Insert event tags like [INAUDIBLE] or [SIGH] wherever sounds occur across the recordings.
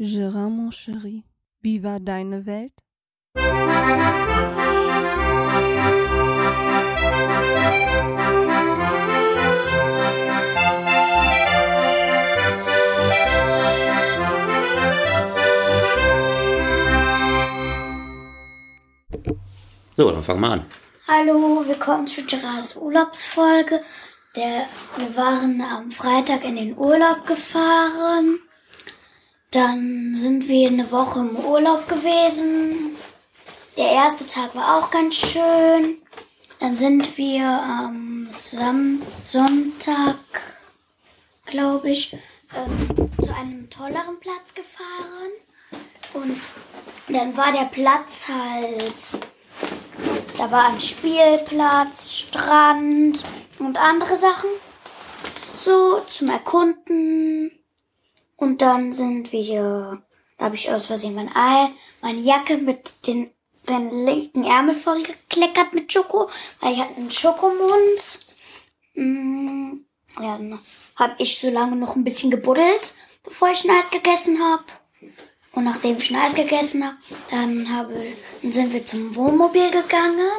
Gérard, mon chéri, wie war deine Welt? So, dann fangen wir an. Hallo, willkommen zu Gerards Urlaubsfolge. Der, wir waren am Freitag in den Urlaub gefahren. Dann sind wir eine Woche im Urlaub gewesen. Der erste Tag war auch ganz schön. Dann sind wir am Sam Sonntag, glaube ich, ähm, zu einem tolleren Platz gefahren. Und dann war der Platz halt da war ein Spielplatz, Strand und andere Sachen. So zum Erkunden. Und dann sind wir, da habe ich aus Versehen mein Ei, meine Jacke mit den, den linken Ärmel vollgekleckert mit Schoko, weil ich hatte einen Schokomund. Mm, ja, dann habe ich so lange noch ein bisschen gebuddelt, bevor ich ein Eis gegessen habe. Und nachdem ich ein Eis gegessen habe, dann, habe, dann sind wir zum Wohnmobil gegangen.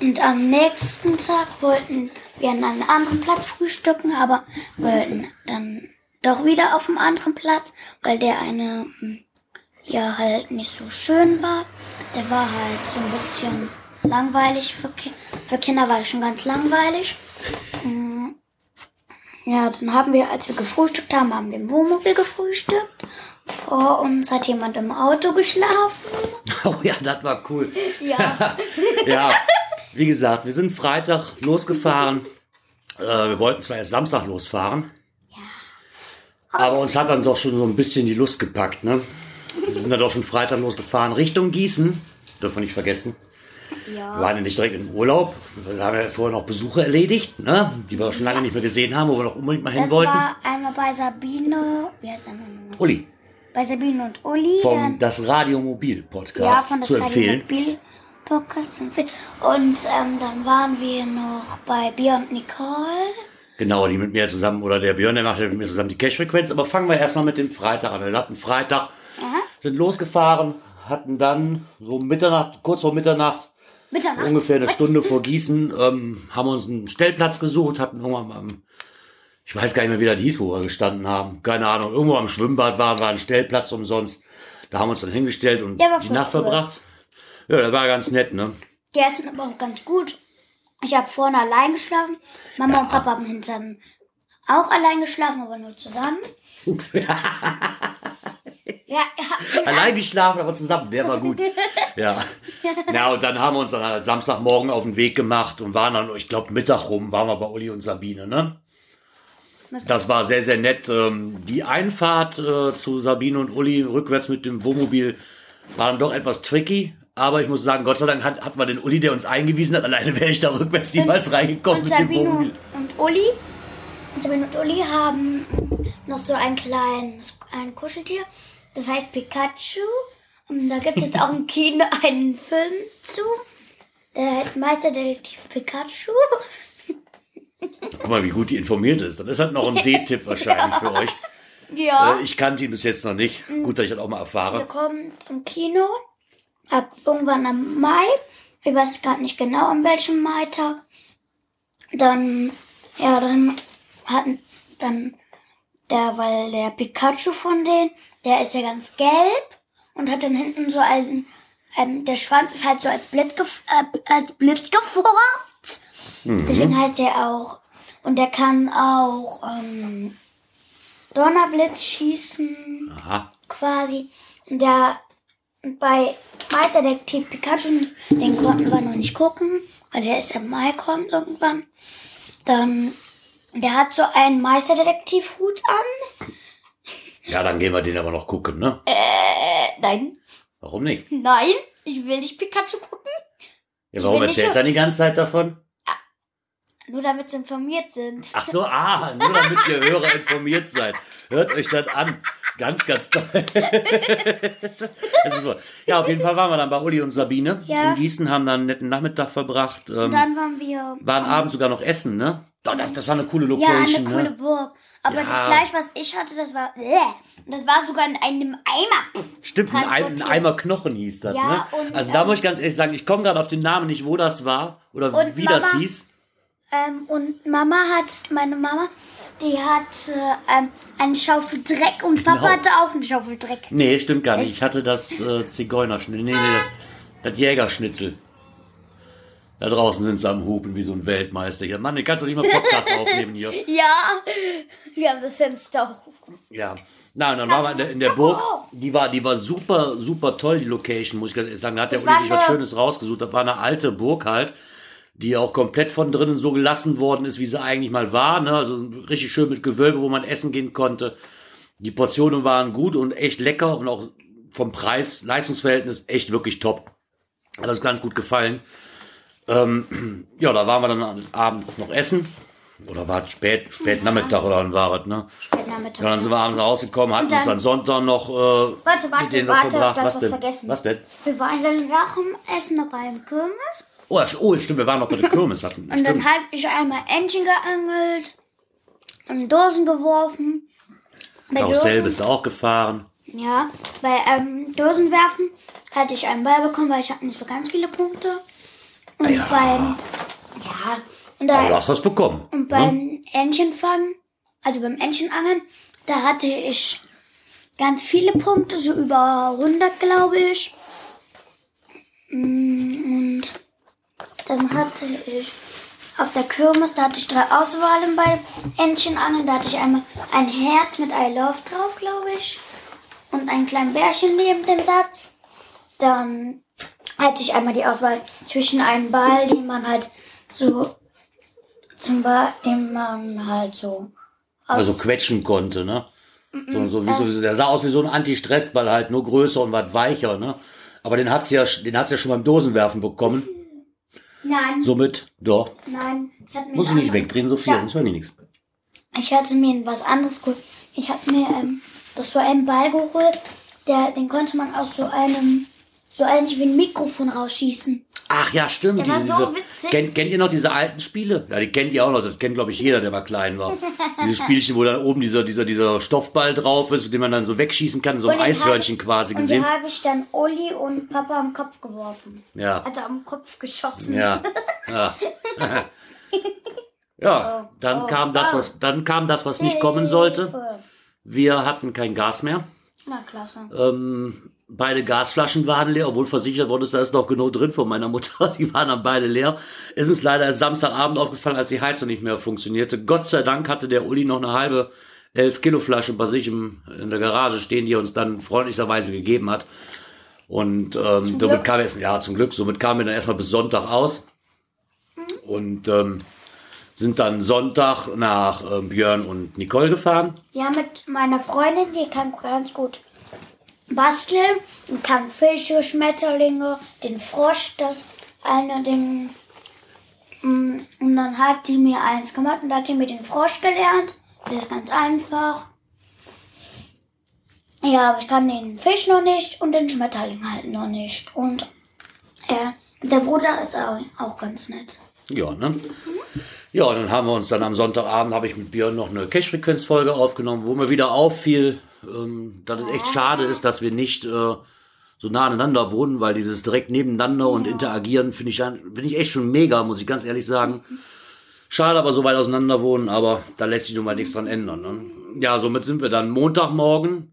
Und am nächsten Tag wollten wir an einem anderen Platz frühstücken, aber wollten dann doch wieder auf einem anderen Platz, weil der eine hm, ja halt nicht so schön war. Der war halt so ein bisschen langweilig für, Ki für Kinder, war schon ganz langweilig. Hm, Ja, dann haben wir, als wir gefrühstückt haben, haben wir im Wohnmobil gefrühstückt. Vor uns hat jemand im Auto geschlafen. [LAUGHS] Oh ja, das war cool. Ja. [LAUGHS] Ja, wie gesagt, wir sind Freitag losgefahren. Äh, wir wollten zwar erst Samstag losfahren. Aber uns hat dann doch schon so ein bisschen die Lust gepackt, ne? Wir sind dann doch schon Freitag losgefahren Richtung Gießen. Dürfen wir nicht vergessen. Wir waren ja nicht direkt im Urlaub. Wir haben ja vorher noch Besuche erledigt, ne? Die wir schon lange nicht mehr gesehen haben, wo wir noch unbedingt mal hin Das wollten. war einmal bei Sabine, wie heißt der nochmal? Uli, Bei Sabine und Uli. vom Das Radio Mobil ja, Podcast von das zu empfehlen. Radio Podcast zu empfehlen. Und ähm, dann waren wir noch bei Bia und Nicole. Genau, die mit mir zusammen, oder der Björn, der macht ja mit mir zusammen die Cash-Frequenz. Aber fangen wir erstmal mit dem Freitag an. Wir hatten Freitag, sind losgefahren, hatten dann so Mitternacht, kurz vor Mitternacht, Mitternacht. ungefähr eine Was? Stunde vor Gießen, ähm, haben uns einen Stellplatz gesucht, hatten irgendwann am- ich weiß gar nicht mehr, wie das hieß, wo wir gestanden haben. Keine Ahnung, irgendwo am Schwimmbad war, war ein Stellplatz umsonst. Da haben wir uns dann hingestellt und Ja, die Nacht cool. verbracht. Ja, das war ganz nett, ne? Die essen aber auch ganz gut. Ich habe vorne allein geschlafen. Mama Ja. und Papa haben hinten auch allein geschlafen, aber nur zusammen. [LAUGHS] Ja, ja. Allein geschlafen, aber zusammen, der war gut. [LAUGHS] Ja. Na, und dann haben wir uns dann halt Samstagmorgen auf den Weg gemacht und waren dann, ich glaube, Mittag rum, waren wir bei Uli und Sabine, ne? Das war sehr, sehr nett. Ähm, Die Einfahrt äh, zu Sabine und Uli rückwärts mit dem Wohnmobil war dann doch etwas tricky. Aber ich muss sagen, Gott sei Dank hat, hat man den Uli, der uns eingewiesen hat. Alleine wäre ich da rückwärts niemals reingekommen mit dem Sabine Wohnmobil. und Uli. Und Sabine und Uli haben noch so ein kleines ein Kuscheltier. Das heißt Pikachu. Und da gibt es jetzt auch im [LAUGHS] Kino einen Film zu. Der heißt Meisterdetektiv Pikachu. [LAUGHS] Guck mal, wie gut die informiert ist. Das ist halt noch ein Sehtipp wahrscheinlich für [LAUGHS] euch. Ja. Äh, Ich kannte ihn bis jetzt noch nicht. Gut, dass ich das auch mal erfahre. Der kommt im Kino. Ab irgendwann am Mai. Ich weiß gerade nicht genau an welchem Maitag. Dann, ja, dann hatten, dann, der, weil der Pikachu von denen, der ist ja ganz gelb und hat dann hinten so einen, ähm, der Schwanz ist halt so als Blitz, gef äh, als Blitz geformt. Deswegen heißt er auch, und der kann auch, ähm, Donnerblitz schießen Aha. quasi. Und Der bei Meisterdetektiv Pikachu, den konnten wir noch nicht gucken, weil der ist im Mai kommt irgendwann. Dann, der hat so einen Meisterdetektiv-Hut an. Ja, dann gehen wir den aber noch gucken, ne? Äh, nein, Warum nicht? nein, ich will nicht Pikachu gucken, Ja, warum erzählst du so- dann die ganze Zeit davon? nur damit sie informiert sind. Ach so, ah, nur damit ihr Hörer informiert seid. Hört euch das an. Ganz, ganz toll. [LAUGHS] das ist so. Ja, auf jeden Fall waren wir dann bei Uli und Sabine Ja. in Gießen, haben dann einen netten Nachmittag verbracht, ähm, Dann waren wir waren abends sogar noch essen, ne? Das, das war eine coole ja eine Location, coole ne? Burg. Aber Ja. das Fleisch, was ich hatte, das war. Und das war sogar in einem Eimer. Stimmt, ein. Eimer Knochen hieß das, Ja, ne? und, Also da ähm, muss ich ganz ehrlich sagen, ich komme gerade auf den Namen nicht, wo das war oder Und wie das Mama- hieß. Ähm, und Mama hat, meine Mama, die hatte ähm, eine Schaufel Dreck und Papa Genau. hatte auch eine Schaufel Dreck. Nee, stimmt gar nicht. Ich hatte das äh, Zigeunerschnitzel. Nee, nee, das, das Jägerschnitzel. Da draußen sind sie am Hupen wie so ein Weltmeister hier. Mann, du kannst doch nicht mal Podcast aufnehmen hier. [LAUGHS] Ja, wir haben das Fenster auch. Ja. Und dann waren wir in der, in der Burg. Die war, die war super, super toll, die Location, muss ich ganz ehrlich sagen. Da hat der Das Uli sich was Schönes rausgesucht. Das war eine alte Burg halt, die auch komplett von drinnen so gelassen worden ist, wie sie eigentlich mal war. Ne? Also richtig schön mit Gewölbe, wo man essen gehen konnte. Die Portionen waren gut und echt lecker und auch vom Preis-Leistungsverhältnis echt wirklich top. Hat uns ganz gut gefallen. Ähm, [CLEARS THROAT] ja, da waren wir dann abends noch essen. Oder war es spät, spät Nachmittag oder wann war es, ne? Spät Nachmittag. Ja, dann sind wir abends rausgekommen, hatten dann- uns dann Sonntag noch äh, Warte, warte, mit denen was warte, verbracht. Was was denn? vergessen. Was denn? Wir waren dann nach dem Essen noch beim Kirmes. Oh, oh, stimmt, wir waren noch bei der [LAUGHS] Kirmes. Hatten. Und dann Stimmt. habe ich einmal Entchen geangelt und Dosen geworfen. Bei Karussell bist du auch gefahren. Ja, bei ähm, Dosenwerfen hatte ich einen Ball bekommen, weil ich hatte nicht so ganz viele Punkte. Und Ja. beim ja und, Aber du da, hast was bekommen. und ne? beim Entchenfangen, also beim Entchenangeln, da hatte ich ganz viele Punkte, so über 100 glaube ich. Mm, Und dann hatte ich auf der Kirmes, da hatte ich drei Auswahlen bei Entchenangeln. Da hatte ich einmal ein Herz mit I love drauf, glaube ich. Und ein kleines Bärchen neben dem Satz. Dann hatte ich einmal die Auswahl zwischen einem Ball, den man halt so zum Ball, den man halt so Also quetschen konnte, ne? So, so, wie so, der sah aus wie so ein Anti-Stress-Ball halt, nur größer und was weicher, ne? Aber den hat's ja, den hat's ja schon beim Dosenwerfen bekommen. Nein, Somit, doch. nein. Ich hatte mir Muss ich nicht wegdrehen, Sophia, Ja. sonst hören die nichts. Ich hatte mir was anderes geholt. Ich hatte mir ähm, das so einen Ball geholt, der, den konnte man aus so einem, so eigentlich wie ein Mikrofon rausschießen. Ach ja, stimmt. Der war diese, so diese, witzig. kennt, kennt ihr noch diese alten Spiele? Ja, die kennt ihr auch noch. Das kennt, glaube ich, jeder, der mal klein war. diese Spielchen, wo dann oben dieser, dieser, dieser Stoffball drauf ist, den man dann so wegschießen kann, so ein Und Eishörnchen hab- quasi Und gesehen. die habe ich dann Oli und Papa am Kopf geworfen. Ja. Also am Kopf geschossen. Ja. [LAUGHS] Ja. ja, dann kam das, was, dann kam das, was nicht kommen sollte. Wir hatten kein Gas mehr. Na, klasse. Ähm, beide Gasflaschen waren leer, obwohl versichert worden ist, da ist noch genug drin von meiner Mutter. [LAUGHS] Die waren dann beide leer. Ist uns leider erst Samstagabend aufgefallen, als die Heizung nicht mehr funktionierte. Gott sei Dank hatte der Uli noch eine halbe 11 Kilo Flasche bei sich im, in der Garage stehen, die er uns dann freundlicherweise gegeben hat. Und ähm, damit kam er, ja zum Glück, somit kamen wir dann erstmal bis Sonntag aus. Und ähm, sind dann Sonntag nach ähm, Björn und Nicole gefahren. Ja, mit meiner Freundin, die kann ganz gut basteln und kann Fische, Schmetterlinge, den Frosch, das eine, den. Mm, Und dann hat die mir eins gemacht und hat die mir den Frosch gelernt. Der ist ganz einfach. Ja, aber ich kann den Fisch noch nicht und den Schmetterling halt noch nicht. Und äh, der Bruder ist auch, auch ganz nett. Ja, ne? Ja, und dann haben wir uns dann am Sonntagabend, habe ich mit Björn noch eine Cash-Frequenz-Folge aufgenommen, wo mir wieder auffiel, ähm, dass es echt schade ist, dass wir nicht äh, so nah aneinander wohnen, weil dieses direkt nebeneinander und interagieren finde ich, finde ich echt schon mega, muss ich ganz ehrlich sagen. Schade, aber so weit auseinander wohnen, aber da lässt sich nun mal nichts dran ändern. Ne? Ja, somit sind wir dann Montagmorgen,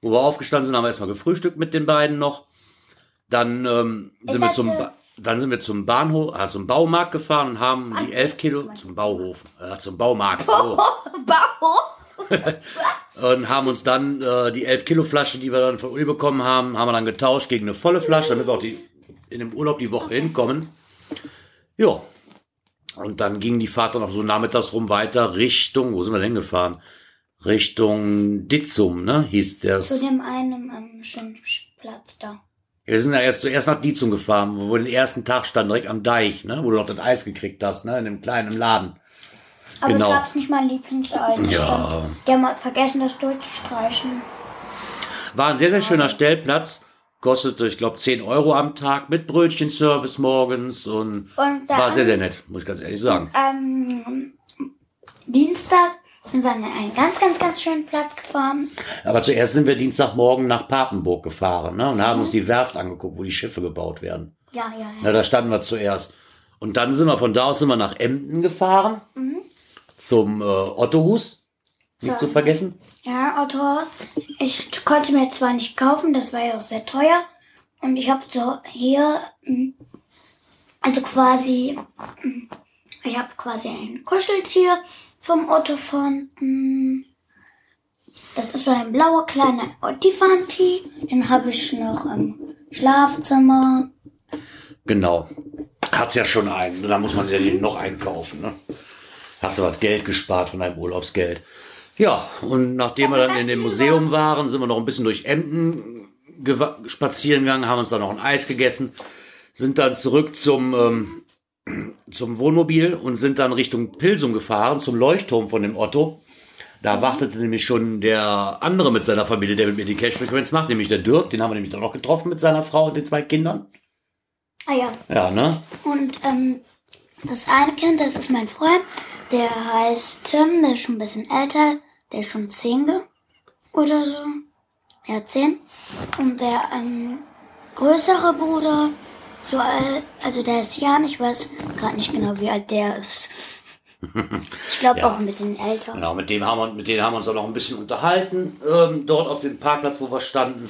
wo wir aufgestanden sind, haben wir erstmal gefrühstückt mit den beiden noch. Dann ähm, sind wir zum ba dann sind wir zum Bahnhof, äh, zum Baumarkt gefahren und haben die elf Kilo zum Bauhof, äh, zum Baumarkt. So. [LAUGHS] Bauhof? [LAUGHS] und haben uns dann äh, die 11 Kilo Flasche, die wir dann von Uli bekommen haben, haben wir dann getauscht gegen eine volle Flasche, damit wir auch die, in dem Urlaub die Woche hinkommen. Ja. Und dann ging die Fahrt dann auch so nachmittags rum weiter Richtung, wo sind wir denn gefahren? Richtung Ditzum, ne? Hieß Zu das. dem einen ähm, schönen Platz da. Wir sind ja erst zuerst nach Ditzum gefahren, wo wir den ersten Tag standen, direkt am Deich, ne? Wo du noch das Eis gekriegt hast, ne? In dem kleinen Laden. Aber Genau. es gab nicht mal Lieblingseis. Das Ja. Die haben vergessen, das durchzustreichen. War ein sehr, sehr schöner Stellplatz. Kostete, ich glaube, 10 Euro am Tag mit Brötchenservice morgens und Und da war sehr, sehr nett, muss ich ganz ehrlich sagen. ähm, Dienstag sind wir an einen ganz, ganz, ganz schönen Platz gefahren. Aber zuerst sind wir Dienstagmorgen nach Papenburg gefahren ne? und haben uns die Werft angeguckt, wo die Schiffe gebaut werden. Ja, ja, ja. Na, da standen wir zuerst. Und dann sind wir von da aus sind wir nach Emden gefahren. Zum äh, Ottohus. Nicht zu vergessen. Ja, Auto. Ich konnte mir zwar nicht kaufen, das war ja auch sehr teuer. Und ich habe so hier, mm, also quasi, mm, ich habe quasi ein Kuscheltier vom Otto Fonten. Das ist so ein blauer kleiner Ottifanti. Den habe ich noch im Schlafzimmer. Genau. Hat's ja schon einen. Da muss man ja nicht noch einkaufen. Ne? Hast du was Geld gespart von deinem Urlaubsgeld. Ja, und nachdem wir dann in dem Museum waren, sind wir noch ein bisschen durch Emden spazieren gegangen, haben uns dann noch ein Eis gegessen, sind dann zurück zum, ähm, zum Wohnmobil und sind dann Richtung Pilsum gefahren, zum Leuchtturm von dem Otto. Da wartete nämlich schon der andere mit seiner Familie, der mit mir die Cash-Frequenz macht, nämlich der Dirk. Den haben wir nämlich dann noch getroffen mit seiner Frau und den zwei Kindern. Ah ja, Ja, ne? Und ähm, das eine Kind, das ist mein Freund, der heißt Tim, der ist schon ein bisschen älter, der ist schon zehn ge- oder so. Ja, zehn. Und der ähm, größere Bruder, so alt, also der ist Jan, ich weiß gerade nicht genau, wie alt der ist. [LAUGHS] Ich glaube Ja. auch ein bisschen älter. Genau, mit dem haben wir, mit denen haben wir uns auch noch ein bisschen unterhalten, ähm, dort auf dem Parkplatz, wo wir standen.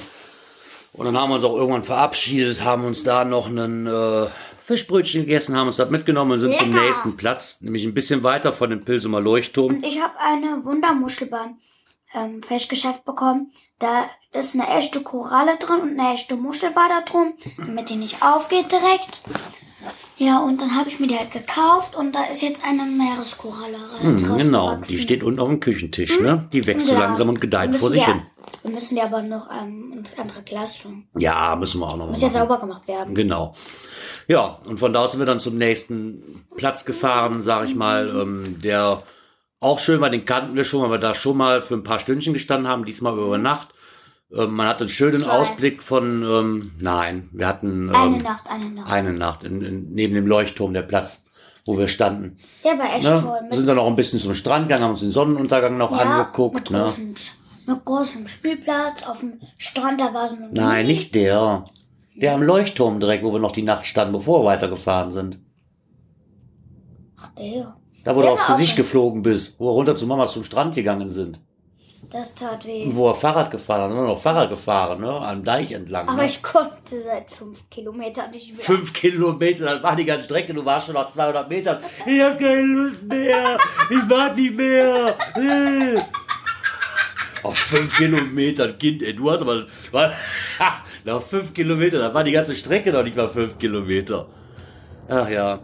Und dann haben wir uns auch irgendwann verabschiedet, haben uns da noch einen äh, Fischbrötchen gegessen, haben uns das mitgenommen und sind zum Lecker. nächsten Platz, nämlich ein bisschen weiter von dem Pilsumer Leuchtturm. Und ich habe eine Wundermuschel beim ähm, Fischgeschäft bekommen. Da ist eine echte Koralle drin und eine echte Muschel war da drin, damit die nicht aufgeht direkt. Ja, und dann habe ich mir die halt gekauft und da ist jetzt eine Meereskoralle Hm, draus genau, gewachsen. die steht unten auf dem Küchentisch, ne? Die wächst so Ja. langsam und gedeiht vor sich die, hin. Wir müssen die aber noch ähm, ins andere Glas tun. Ja, müssen wir auch noch mal Muss ja sauber gemacht werden. Genau. Ja, und von da aus sind wir dann zum nächsten Platz gefahren, sag ich mal, ähm, der auch schön war, den kannten wir schon, weil wir da schon mal für ein paar Stündchen gestanden haben, diesmal über Nacht. Ähm, man hat einen schönen Zwei. Ausblick von, ähm, nein, wir hatten ähm, Eine Nacht, eine Nacht. eine Nacht in, in, neben dem Leuchtturm, der Platz, wo wir standen. Der war echt Ne? toll. Sind dann noch ein bisschen zum Strand gegangen, haben uns den Sonnenuntergang noch ja, angeguckt. mit, Ne? großen, mit großem Spielplatz auf dem Strand, da war so eine Nein, nicht der. Der am Leuchtturm direkt, wo wir noch die Nacht standen, bevor wir weitergefahren sind. Ach, der. Da, wo du Der aufs war auch Gesicht ein- geflogen bist, wo wir runter zu Mamas zum Strand gegangen sind. Das tat weh. Wo wir Fahrrad gefahren haben, sind wir noch Fahrrad gefahren, ne? Am Deich entlang. Aber ne? ich konnte seit fünf Kilometern nicht mehr. Fünf Kilometer, das war die ganze Strecke, du warst schon nach 200 Metern. Ich hab keine Lust mehr, ich mag nicht mehr. Äh. Auf fünf Kilometern, Kind, ey, du hast aber, war, nach fünf Kilometern, da war die ganze Strecke noch nicht mal fünf Kilometer. Ach ja.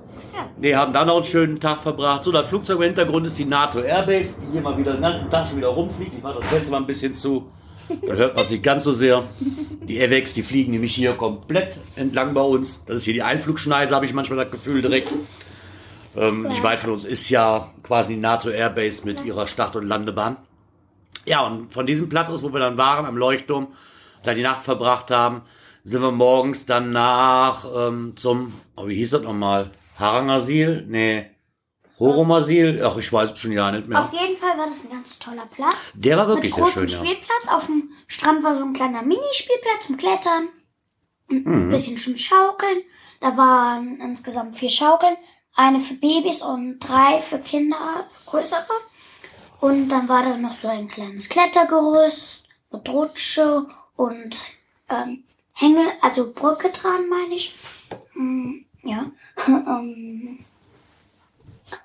Nee, haben dann noch einen schönen Tag verbracht. So, das Flugzeug im Hintergrund ist die NATO Airbase, die hier mal wieder den ganzen Tag schon wieder rumfliegt. Ich mache das Fenster mal ein bisschen zu. Dann hört man es nicht ganz so sehr. Die AVEX, die fliegen nämlich hier komplett entlang bei uns. Das ist hier die Einflugschneise, habe ich manchmal das Gefühl direkt. Ähm, Nicht weit von uns ist ja quasi die NATO Airbase mit ihrer Start- und Landebahn. Ja, und von diesem Platz aus, wo wir dann waren, am Leuchtturm, da die Nacht verbracht haben, sind wir morgens dann nach ähm, zum, oh, wie hieß das nochmal? Harangasil? Nee. Horomasil? Ach, ich weiß es schon ja nicht mehr. Auf jeden Fall war das ein ganz toller Platz. Der war wirklich sehr schön, ja. Spielplatz. Auf dem Strand war so ein kleiner Minispielplatz zum Klettern. Ein Mhm. bisschen zum Schaukeln. Da waren insgesamt vier Schaukeln. Eine für Babys und drei für Kinder, für größere. Und dann war da noch so ein kleines Klettergerüst mit Rutsche und ähm, Hänge, also Brücke dran, meine ich. Mm, ja. [LAUGHS] Ähm,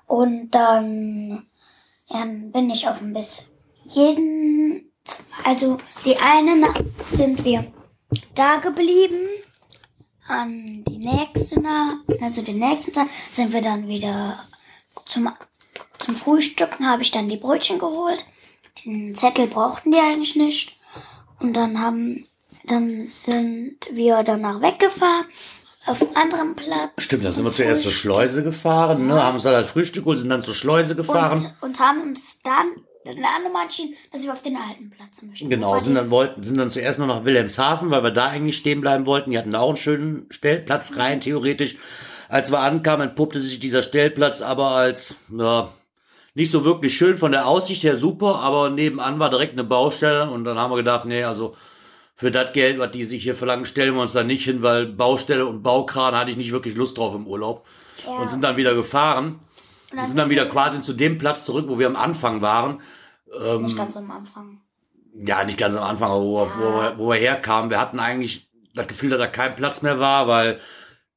und dann dann bin ich auf ein bisschen. Jeden, also die eine Nacht sind wir da geblieben. An die nächste Nacht, also den nächsten Tag sind wir dann wieder zum, zum Frühstücken, habe ich dann die Brötchen geholt. Den Zettel brauchten die eigentlich nicht. Und dann haben, dann sind wir danach weggefahren auf einem anderen Platz. Stimmt, dann sind wir zuerst zur. Schleuse gefahren, ne? haben uns halt Frühstück geholt, sind dann zur Schleuse gefahren. Und, und haben uns dann dann nochmal entschieden, dass wir auf den alten Platz möchten. Genau, sind dann wollten, sind dann zuerst noch nach Wilhelmshaven, weil wir da eigentlich stehen bleiben wollten. Die hatten da auch einen schönen Stellplatz rein, theoretisch. Als wir ankamen, entpuppte sich dieser Stellplatz aber als, ja, nicht so wirklich schön von der Aussicht her super, aber nebenan war direkt eine Baustelle und dann haben wir gedacht, nee, also für das Geld, was die sich hier verlangen, stellen wir uns da nicht hin, weil Baustelle und Baukran hatte ich nicht wirklich Lust drauf im Urlaub. Ja. Und sind dann wieder gefahren Und und sind dann wieder quasi zu dem Platz zurück, wo wir am Anfang waren. Nicht ganz am Anfang. Ja, nicht ganz am Anfang, aber wo, wir, wo, wir, wo wir herkamen. Wir hatten eigentlich das Gefühl, dass da kein Platz mehr war, weil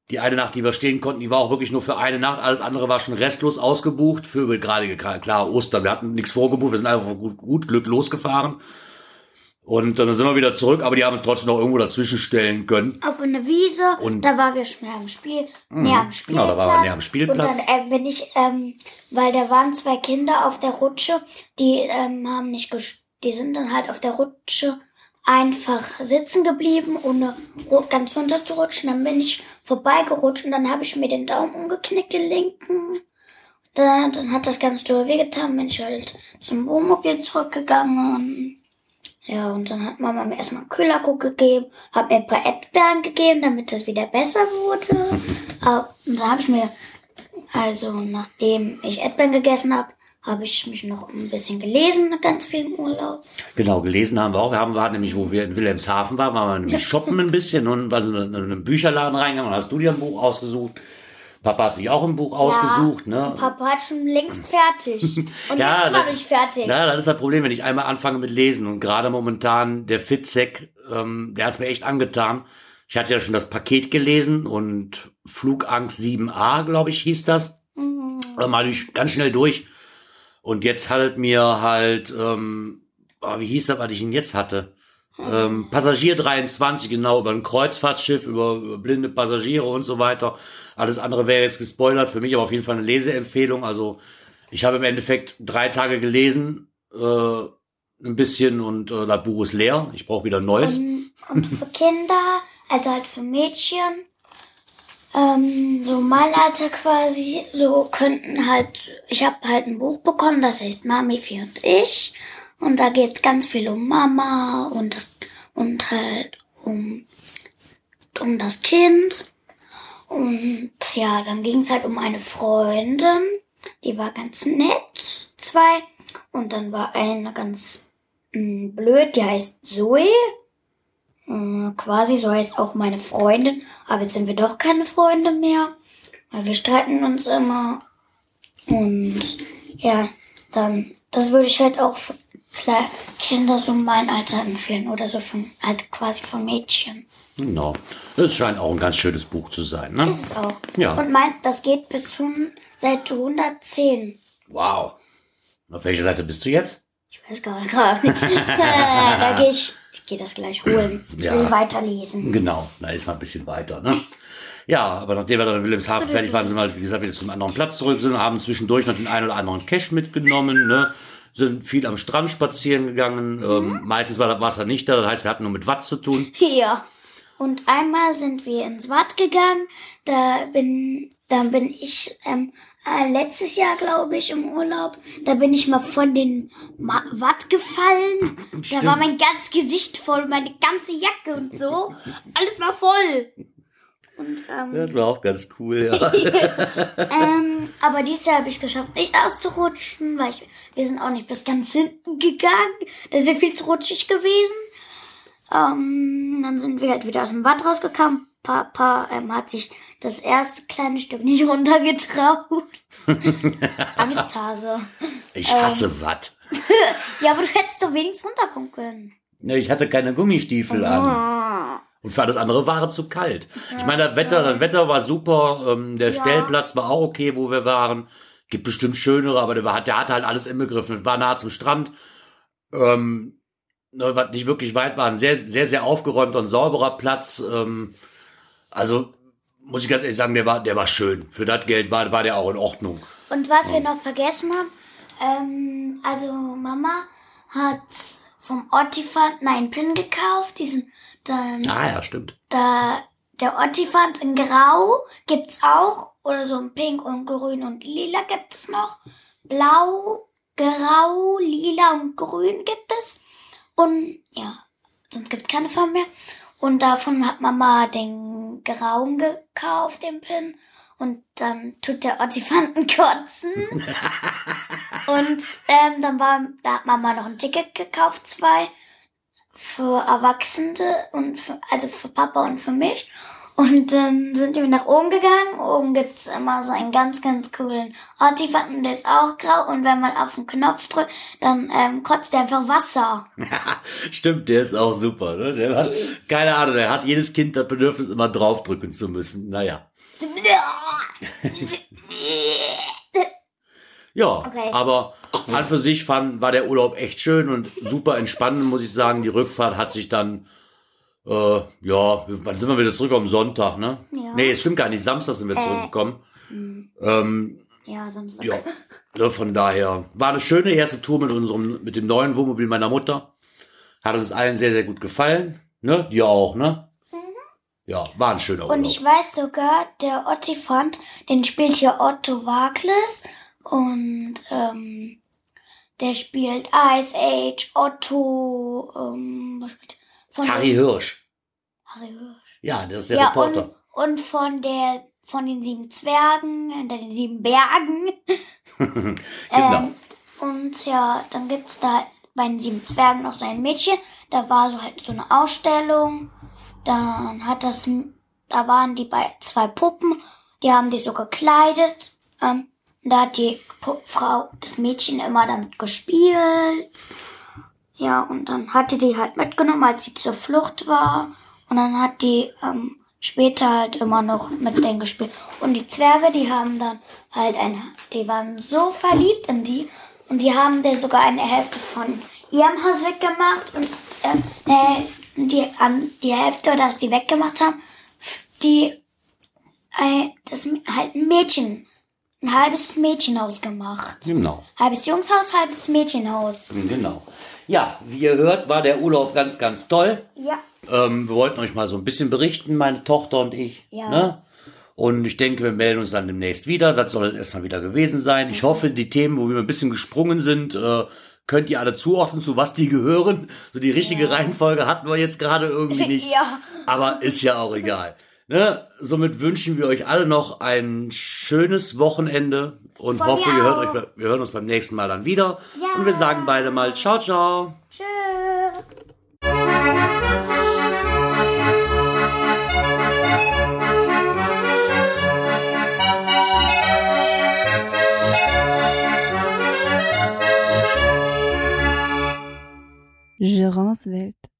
die eine Nacht, die wir stehen konnten, die war auch wirklich nur für eine Nacht. Alles andere war schon restlos ausgebucht für gerade klar Ostern. Wir hatten nichts vorgebucht, wir sind einfach gut, gut Glück losgefahren. Und dann sind wir wieder zurück, aber die haben uns trotzdem noch irgendwo dazwischen stellen können. Auf eine Wiese, Und- da waren wir schon näher am Spiel, näher am Spielplatz. genau, da waren wir näher am Spielplatz. Und dann äh, bin ich, ähm, weil da waren zwei Kinder auf der Rutsche, die ähm, haben nicht, die sind dann halt auf der Rutsche einfach sitzen geblieben, ohne ganz runter zu rutschen. Dann bin ich vorbeigerutscht und dann habe ich mir den Daumen umgeknickt, den linken. Da, dann hat das ganz doll wehgetan, bin ich halt zum Wohnmobil zurückgegangen. Ja, und dann hat Mama mir erstmal einen Kühlerguck gegeben, hat mir ein paar Erdbeeren gegeben, damit das wieder besser wurde. [LAUGHS] Und dann habe ich mir, also nachdem ich Erdbeeren gegessen habe, habe ich mich noch ein bisschen gelesen, ganz viel im Urlaub. Genau, gelesen haben wir auch. Wir haben waren nämlich, wo wir in Wilhelmshaven waren, waren wir nämlich [LAUGHS] shoppen ein bisschen und also in einen Bücherladen reingegangen. Hast du dir ein Buch ausgesucht? Papa hat sich auch ein Buch ausgesucht, ne? Papa hat schon längst fertig. [LAUGHS] Und Ja, jetzt immer das- nicht fertig. Ja, das ist das Problem, wenn ich einmal anfange mit Lesen und gerade momentan der Fitzek, ähm, der hat's mir echt angetan. Ich hatte ja schon das Paket gelesen und Flugangst 7a, glaube ich, hieß das. Mhm. Mal ich ganz schnell durch. Und jetzt hat mir halt, ähm, oh, wie hieß das, was ich ihn jetzt hatte? Ähm, Passagier 23, genau, über ein Kreuzfahrtschiff, über, blinde Passagiere und so weiter. Alles andere wäre jetzt gespoilert, für mich aber auf jeden Fall eine Leseempfehlung. Also ich habe im Endeffekt drei Tage gelesen, äh, ein bisschen und äh, das Buch ist leer. Ich brauche wieder neues. Und, und für Kinder, also halt für Mädchen, ähm, so mein Alter quasi, so könnten halt, ich habe halt ein Buch bekommen, das heißt Mami, Vier und ich. Und da geht ganz viel um Mama und das, und halt um, um das Kind. Und ja, dann ging es halt um eine Freundin, die war ganz nett, zwei. Und dann war eine ganz mh, blöd, die heißt Zoe. Äh, quasi, so heißt auch meine Freundin. Aber jetzt sind wir doch keine Freunde mehr. Weil wir streiten uns immer. Und ja, dann, das würde ich halt auch Kinder so mein Alter empfehlen. Oder so von, halt quasi von Mädchen. Genau. Das scheint auch ein ganz schönes Buch zu sein, ne? Ist es auch. Ja. Und mein, das geht bis zu Seite 110. Wow. Auf welcher Seite bist du jetzt? Ich weiß gar nicht. [LAUGHS] da gehe ich, ich gehe das gleich holen. Ich Ja. will weiterlesen. Genau, da ist man ein bisschen weiter, ne? Ja, aber nachdem wir dann in Wilhelmshaven fertig waren, sind wir halt, wie gesagt, wieder zum anderen Platz zurück, sind, haben zwischendurch noch den einen oder anderen Cash mitgenommen, ne? Sind viel am Strand spazieren gegangen. Ähm, meistens war das Wasser nicht da, das heißt, wir hatten nur mit Watt zu tun. [LAUGHS] Ja. Und einmal sind wir ins Watt gegangen. Da bin, da bin ich ähm, äh, letztes Jahr, glaube ich, im Urlaub. Da bin ich mal von den Ma Watt gefallen. [LAUGHS] Da war mein ganzes Gesicht voll, meine ganze Jacke und so. Alles war voll. Und, ähm, Das war auch ganz cool, ja. [LAUGHS] ähm, aber dieses Jahr habe ich geschafft, nicht auszurutschen, weil ich, wir sind auch nicht bis ganz hinten gegangen. Das wäre viel zu rutschig gewesen. Ähm, dann sind wir halt wieder aus dem Watt rausgekommen. Papa ähm, hat sich das erste kleine Stück nicht runtergetraut. [LAUGHS] Angsthase. Ich hasse Watt. [LAUGHS] Ja, aber du hättest doch wenigstens runterkommen können. Ja, ich hatte keine Gummistiefel an. Und für alles andere war es zu kalt. Ich meine, das Wetter, das Wetter war super, ähm, der Stellplatz war auch okay, wo wir waren. Gibt bestimmt schönere, aber der, war, der hatte halt alles inbegriffen. Es war nah zum Strand. Ähm, ne, was nicht wirklich weit war, ein sehr, sehr, sehr aufgeräumter und sauberer Platz. Ähm, also, muss ich ganz ehrlich sagen, der war, der war schön. Für das Geld war, war der auch in Ordnung. Und was wir noch vergessen haben, ähm, also Mama hat vom Ottifant einen Pin gekauft, diesen dann Ah ja, stimmt. da der Ottifant in Grau gibt's auch oder so in Pink und Grün und Lila gibt es noch. Blau, Grau, Lila und Grün gibt es und ja, sonst gibt's keine Farben mehr. Und davon hat Mama den Grauen gekauft, den Pin. Und dann tut der Ottifanten [LAUGHS] kotzen. [LAUGHS] Und ähm, dann war, da hat Mama noch ein Ticket gekauft, zwei für Erwachsene und für, also für Papa und für mich. Und dann sind wir nach oben gegangen. Oben gibt's immer so einen ganz, ganz coolen Artefakten, der ist auch grau. Und wenn man auf den Knopf drückt, dann ähm, kotzt der einfach Wasser. [LAUGHS] Stimmt, der ist auch super. Ne? Der hat, keine Ahnung, der hat jedes Kind das Bedürfnis, immer draufdrücken zu müssen. Naja. [LAUGHS] [LAUGHS] Ja, Okay. aber an für sich fand, war der Urlaub echt schön und super entspannend, muss ich sagen. Die Rückfahrt hat sich dann, äh, ja, wann sind wir wieder zurück am Sonntag, ne? Ja. Nee, es stimmt gar nicht, Samstag sind wir zurückgekommen. Ähm, Ja, Samstag. ja, ne, von daher war eine schöne erste Tour mit unserem, mit dem neuen Wohnmobil meiner Mutter. Hat uns allen sehr, sehr gut gefallen. Ne? Dir auch, ne? Ja, war ein schöner Urlaub. Und ich weiß sogar, der Ottifant, den spielt hier Otto Wagles. Und ähm, der spielt Ice Age, Otto, ähm, was spielt der? Von Harry Hirsch. Harry Hirsch. Ja, das ist der ja, Reporter. Und, und von der von den sieben Zwergen, hinter den sieben Bergen. [LAUGHS] [LAUGHS] genau. Ähm, und ja, dann gibt's da bei den sieben Zwergen noch so ein Mädchen. Da war so halt so eine Ausstellung. Dann hat das, da waren die bei zwei Puppen. Die haben die so gekleidet. Ähm, da hat die Frau, das Mädchen immer damit gespielt. Ja, und dann hatte die halt mitgenommen, als sie zur Flucht war. Und dann hat die ähm, später halt immer noch mit denen gespielt. Und die Zwerge, die haben dann halt ein, die waren so verliebt in die. Und die haben der sogar eine Hälfte von ihrem Haus weggemacht. Und ähm, äh, die, an, die Hälfte, dass die weggemacht haben, die, äh, das halt ein Mädchen, ein halbes Mädchenhaus gemacht. Genau. Halbes Jungshaus, halbes Mädchenhaus. Genau. Ja, wie ihr hört, war der Urlaub ganz, ganz toll. Ja. Ähm, wir wollten euch mal so ein bisschen berichten, meine Tochter und ich. Ja. Ne? Und ich denke, wir melden uns dann demnächst wieder. Das soll es erstmal wieder gewesen sein. Ich hoffe, die Themen, wo wir ein bisschen gesprungen sind, äh, könnt ihr alle zuordnen, zu was die gehören. So die richtige Reihenfolge hatten wir jetzt gerade irgendwie [LAUGHS] nicht. Ja. Aber ist ja auch egal. Ne? Somit wünschen wir euch alle noch ein schönes Wochenende und Von hoffe, mir ihr hört auch. euch, wir hören uns beim nächsten Mal dann wieder. Ja. Und wir sagen beide mal ciao, ciao. Tschüss. Gerards Welt.